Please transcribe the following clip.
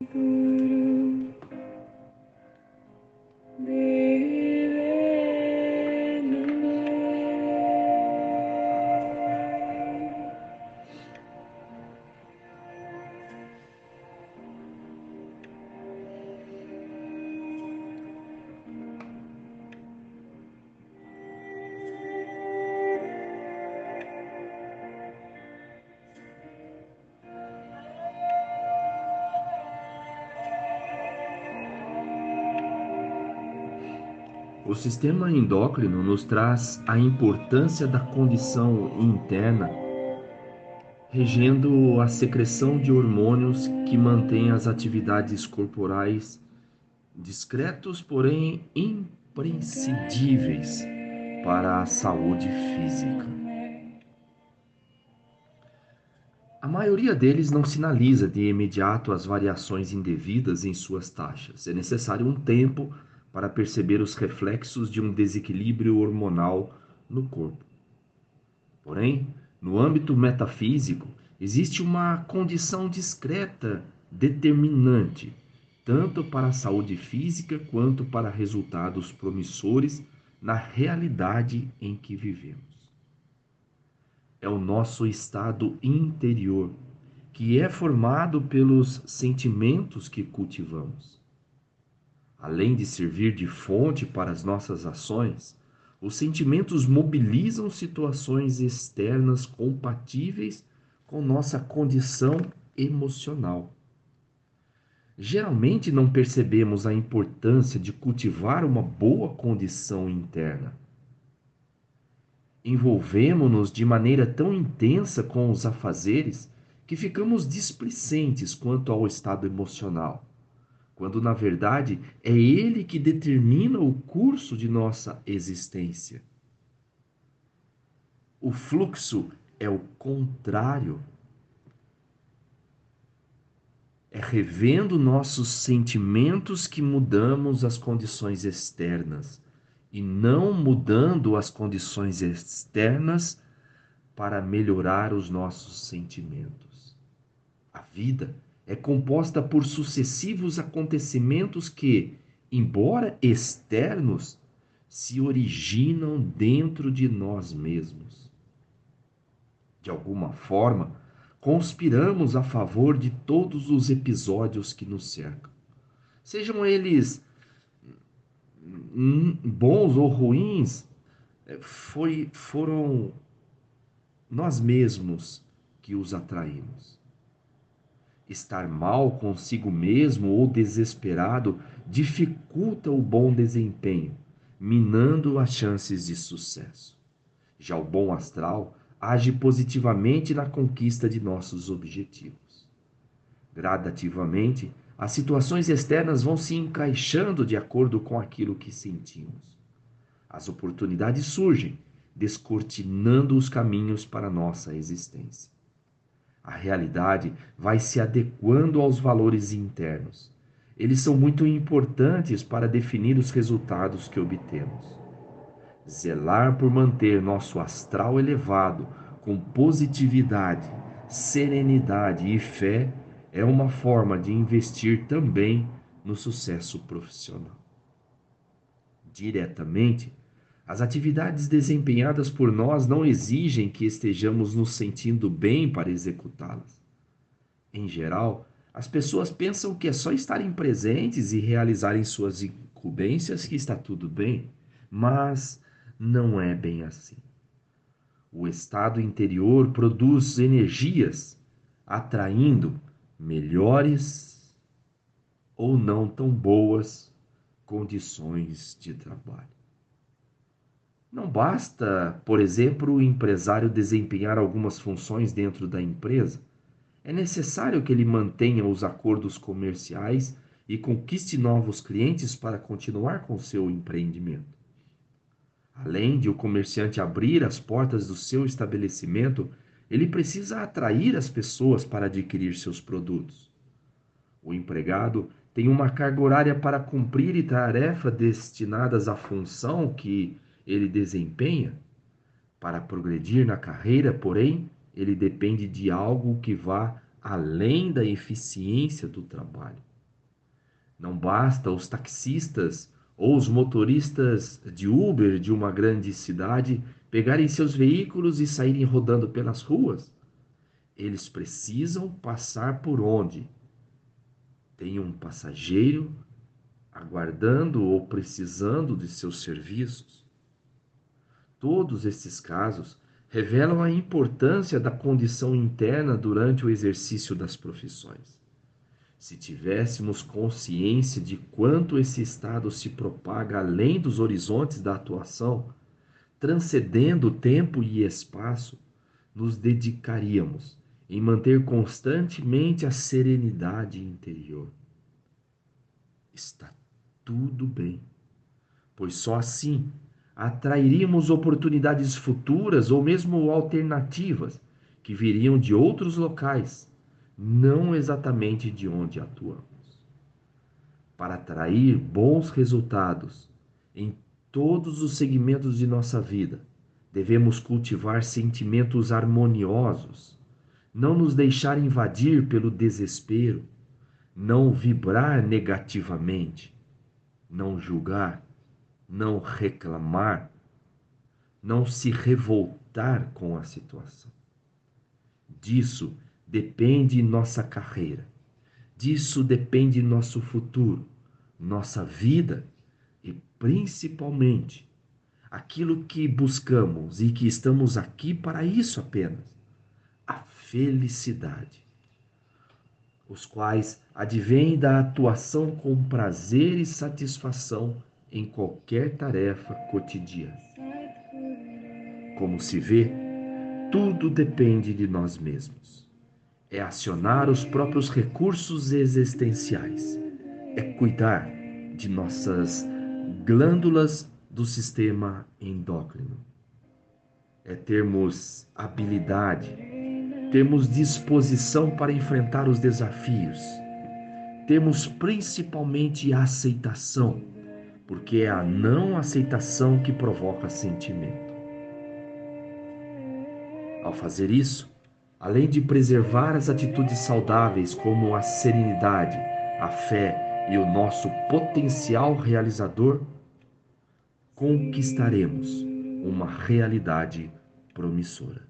Guru O sistema endócrino nos traz a importância da condição interna, regendo a secreção de hormônios que mantêm as atividades corporais discretos, porém imprescindíveis para a saúde física. A maioria deles não sinaliza de imediato as variações indevidas em suas taxas. É necessário um tempo para perceber os reflexos de um desequilíbrio hormonal no corpo. Porém, no âmbito metafísico, existe uma condição discreta determinante, tanto para a saúde física quanto para resultados promissores na realidade em que vivemos. É o nosso estado interior, que é formado pelos sentimentos que cultivamos. Além de servir de fonte para as nossas ações, os sentimentos mobilizam situações externas compatíveis com nossa condição emocional. Geralmente não percebemos a importância de cultivar uma boa condição interna. Envolvemos-nos de maneira tão intensa com os afazeres que ficamos displicentes quanto ao estado emocional quando na verdade é Ele que determina o curso de nossa existência. O fluxo é o contrário. É revendo nossos sentimentos que mudamos as condições externas e não mudando as condições externas para melhorar os nossos sentimentos. A vida é composta por sucessivos acontecimentos que, embora externos, se originam dentro de nós mesmos. De alguma forma, conspiramos a favor de todos os episódios que nos cercam. Sejam eles bons ou ruins, é, foi, foram nós mesmos que os atraímos. Estar mal consigo mesmo ou desesperado dificulta o bom desempenho, minando as chances de sucesso. Já o bom astral age positivamente na conquista de nossos objetivos. Gradativamente, as situações externas vão se encaixando de acordo com aquilo que sentimos. As oportunidades surgem, descortinando os caminhos para nossa existência. A realidade vai se adequando aos valores internos. Eles são muito importantes para definir os resultados que obtemos. Zelar por manter nosso astral elevado com positividade, serenidade e fé é uma forma de investir também no sucesso profissional. Diretamente, as atividades desempenhadas por nós não exigem que estejamos nos sentindo bem para executá-las. Em geral, as pessoas pensam que é só estarem presentes e realizarem suas incumbências que está tudo bem, mas não é bem assim. O estado interior produz energias, atraindo melhores ou não tão boas condições de trabalho. Não basta, por exemplo, o empresário desempenhar algumas funções dentro da empresa. É necessário que ele mantenha os acordos comerciais e conquiste novos clientes para continuar com seu empreendimento. Além de o comerciante abrir as portas do seu estabelecimento, ele precisa atrair as pessoas para adquirir seus produtos. O empregado tem uma carga horária para cumprir e tarefa destinadas à função que ele desempenha, para progredir na carreira, porém, ele depende de algo que vá além da eficiência do trabalho. Não basta os taxistas ou os motoristas de Uber de uma grande cidade pegarem seus veículos e saírem rodando pelas ruas. Eles precisam passar por onde tem um passageiro aguardando ou precisando de seus serviços. Todos esses casos revelam a importância da condição interna durante o exercício das profissões. Se tivéssemos consciência de quanto esse estado se propaga além dos horizontes da atuação, transcendendo tempo e espaço, nos dedicaríamos em manter constantemente a serenidade interior. Está tudo bem, pois só assim atrairíamos oportunidades futuras ou mesmo alternativas que viriam de outros locais, não exatamente de onde atuamos. Para atrair bons resultados em todos os segmentos de nossa vida, devemos cultivar sentimentos harmoniosos, não nos deixar invadir pelo desespero, não vibrar negativamente, não julgar, não reclamar, não se revoltar com a situação. Disso depende nossa carreira, disso depende nosso futuro, nossa vida e principalmente aquilo que buscamos e que estamos aqui para isso apenas: a felicidade. Os quais advêm da atuação com prazer e satisfação em qualquer tarefa cotidiana. Como se vê, tudo depende de nós mesmos. É acionar os próprios recursos existenciais. É cuidar de nossas glândulas do sistema endócrino. É termos habilidade, termos disposição para enfrentar os desafios. Temos principalmente aceitação porque é a não aceitação que provoca sentimento. Ao fazer isso, além de preservar as atitudes saudáveis como a serenidade, a fé e o nosso potencial realizador, conquistaremos uma realidade promissora.